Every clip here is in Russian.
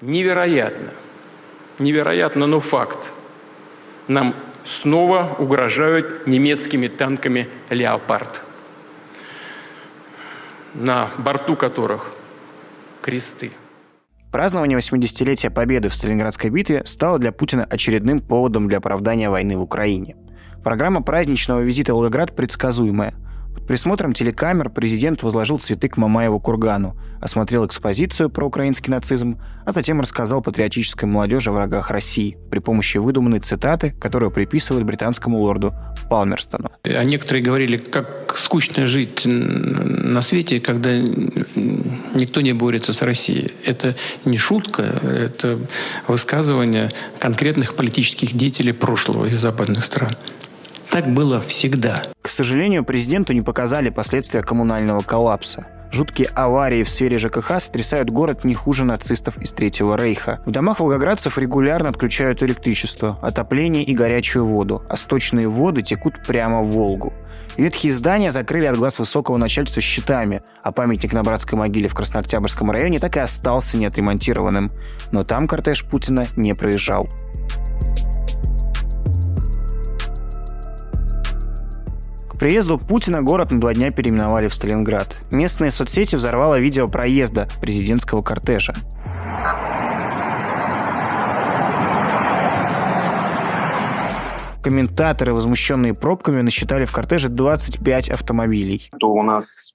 Невероятно. Невероятно, но факт. Нам снова угрожают немецкими танками «Леопард», на борту которых кресты. Празднование 80-летия победы в Сталинградской битве стало для Путина очередным поводом для оправдания войны в Украине. Программа праздничного визита в Волгоград предсказуемая – под присмотром телекамер президент возложил цветы к Мамаеву кургану, осмотрел экспозицию про украинский нацизм, а затем рассказал патриотической молодежи о врагах России при помощи выдуманной цитаты, которую приписывали британскому лорду Палмерстону. А некоторые говорили, как скучно жить на свете, когда никто не борется с Россией. Это не шутка, это высказывание конкретных политических деятелей прошлого из западных стран. Так было всегда. К сожалению, президенту не показали последствия коммунального коллапса. Жуткие аварии в сфере ЖКХ сотрясают город не хуже нацистов из Третьего Рейха. В домах волгоградцев регулярно отключают электричество, отопление и горячую воду, а сточные воды текут прямо в Волгу. Ветхие здания закрыли от глаз высокого начальства щитами, а памятник на братской могиле в Краснооктябрьском районе так и остался неотремонтированным. Но там кортеж Путина не проезжал. Приезду Путина город на два дня переименовали в Сталинград. Местные соцсети взорвало видео проезда президентского кортежа. Комментаторы, возмущенные пробками, насчитали в кортеже 25 автомобилей. То у нас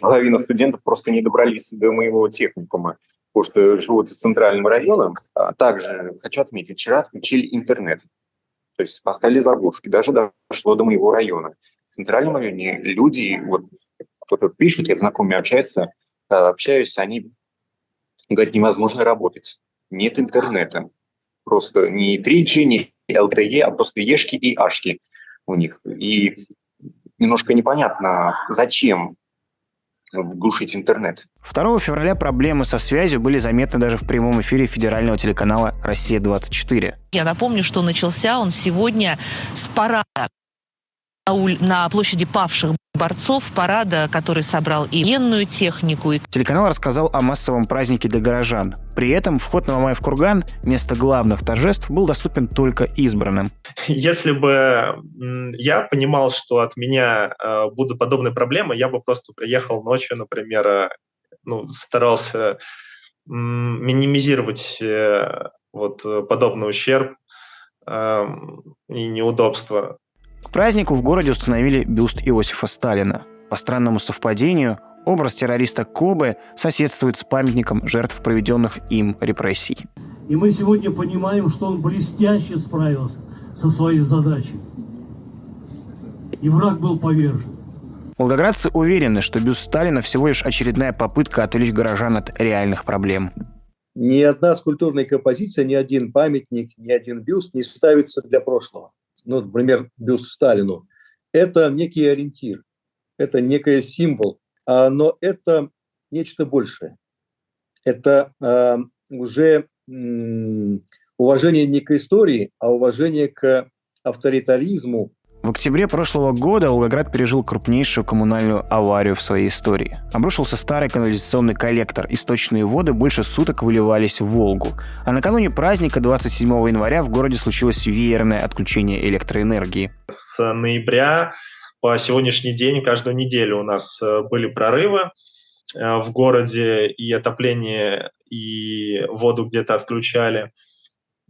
половина студентов просто не добрались до моего техникума, потому что живут за центральным районом. А также, хочу отметить, вчера отключили интернет. То есть поставили заглушки. Даже дошло до моего района. В центральном районе люди, вот кто-то пишет, я знакомый общается, э, общаюсь, они говорят, невозможно работать. Нет интернета. Просто не 3G, не LTE, а просто Ешки и Ашки у них. И немножко непонятно, зачем глушить интернет. 2 февраля проблемы со связью были заметны даже в прямом эфире федерального телеканала «Россия-24». Я напомню, что начался он сегодня с парада на площади павших борцов парада, который собрал и военную технику. Телеканал рассказал о массовом празднике для горожан. При этом вход на Мамаев курган вместо главных торжеств был доступен только избранным. Если бы я понимал, что от меня э, будут подобные проблемы, я бы просто приехал ночью, например, э, ну, старался минимизировать э, вот подобный ущерб эм, и неудобства. К празднику в городе установили бюст Иосифа Сталина. По странному совпадению, образ террориста Кобе соседствует с памятником жертв проведенных им репрессий. И мы сегодня понимаем, что он блестяще справился со своей задачей. И враг был повержен. Волгоградцы уверены, что бюст Сталина всего лишь очередная попытка отвлечь горожан от реальных проблем. Ни одна скульптурная композиция, ни один памятник, ни один бюст не ставится для прошлого ну, например, бюст Сталину, это некий ориентир, это некий символ, а, но это нечто большее. Это а, уже уважение не к истории, а уважение к авторитаризму, в октябре прошлого года Волгоград пережил крупнейшую коммунальную аварию в своей истории. Обрушился старый канализационный коллектор, источные воды больше суток выливались в Волгу. А накануне праздника 27 января в городе случилось веерное отключение электроэнергии. С ноября по сегодняшний день каждую неделю у нас э, были прорывы э, в городе, и отопление, и воду где-то отключали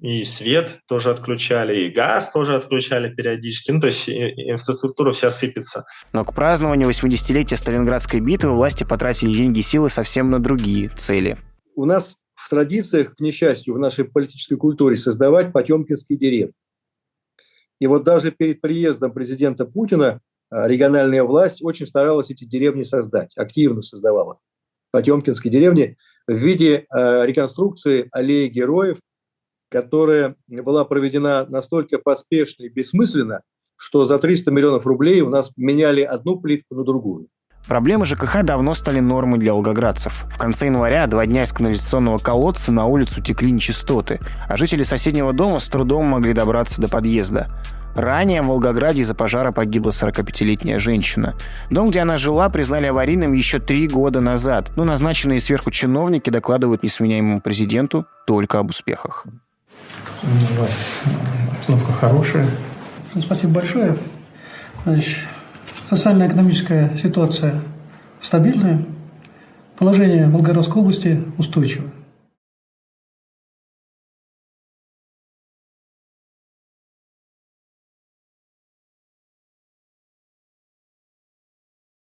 и свет тоже отключали, и газ тоже отключали периодически. Ну, то есть инфраструктура вся сыпется. Но к празднованию 80-летия Сталинградской битвы власти потратили деньги и силы совсем на другие цели. У нас в традициях, к несчастью, в нашей политической культуре создавать потемкинские деревни. И вот даже перед приездом президента Путина а, региональная власть очень старалась эти деревни создать, активно создавала. Потемкинские деревни в виде э, реконструкции аллеи героев которая была проведена настолько поспешно и бессмысленно, что за 300 миллионов рублей у нас меняли одну плитку на другую. Проблемы ЖКХ давно стали нормой для волгоградцев. В конце января два дня из канализационного колодца на улицу текли нечистоты, а жители соседнего дома с трудом могли добраться до подъезда. Ранее в Волгограде из-за пожара погибла 45-летняя женщина. Дом, где она жила, признали аварийным еще три года назад, но назначенные сверху чиновники докладывают несменяемому президенту только об успехах. У вас обстановка хорошая. Спасибо большое. Значит, социально-экономическая ситуация стабильная, положение Волгоградской области устойчиво.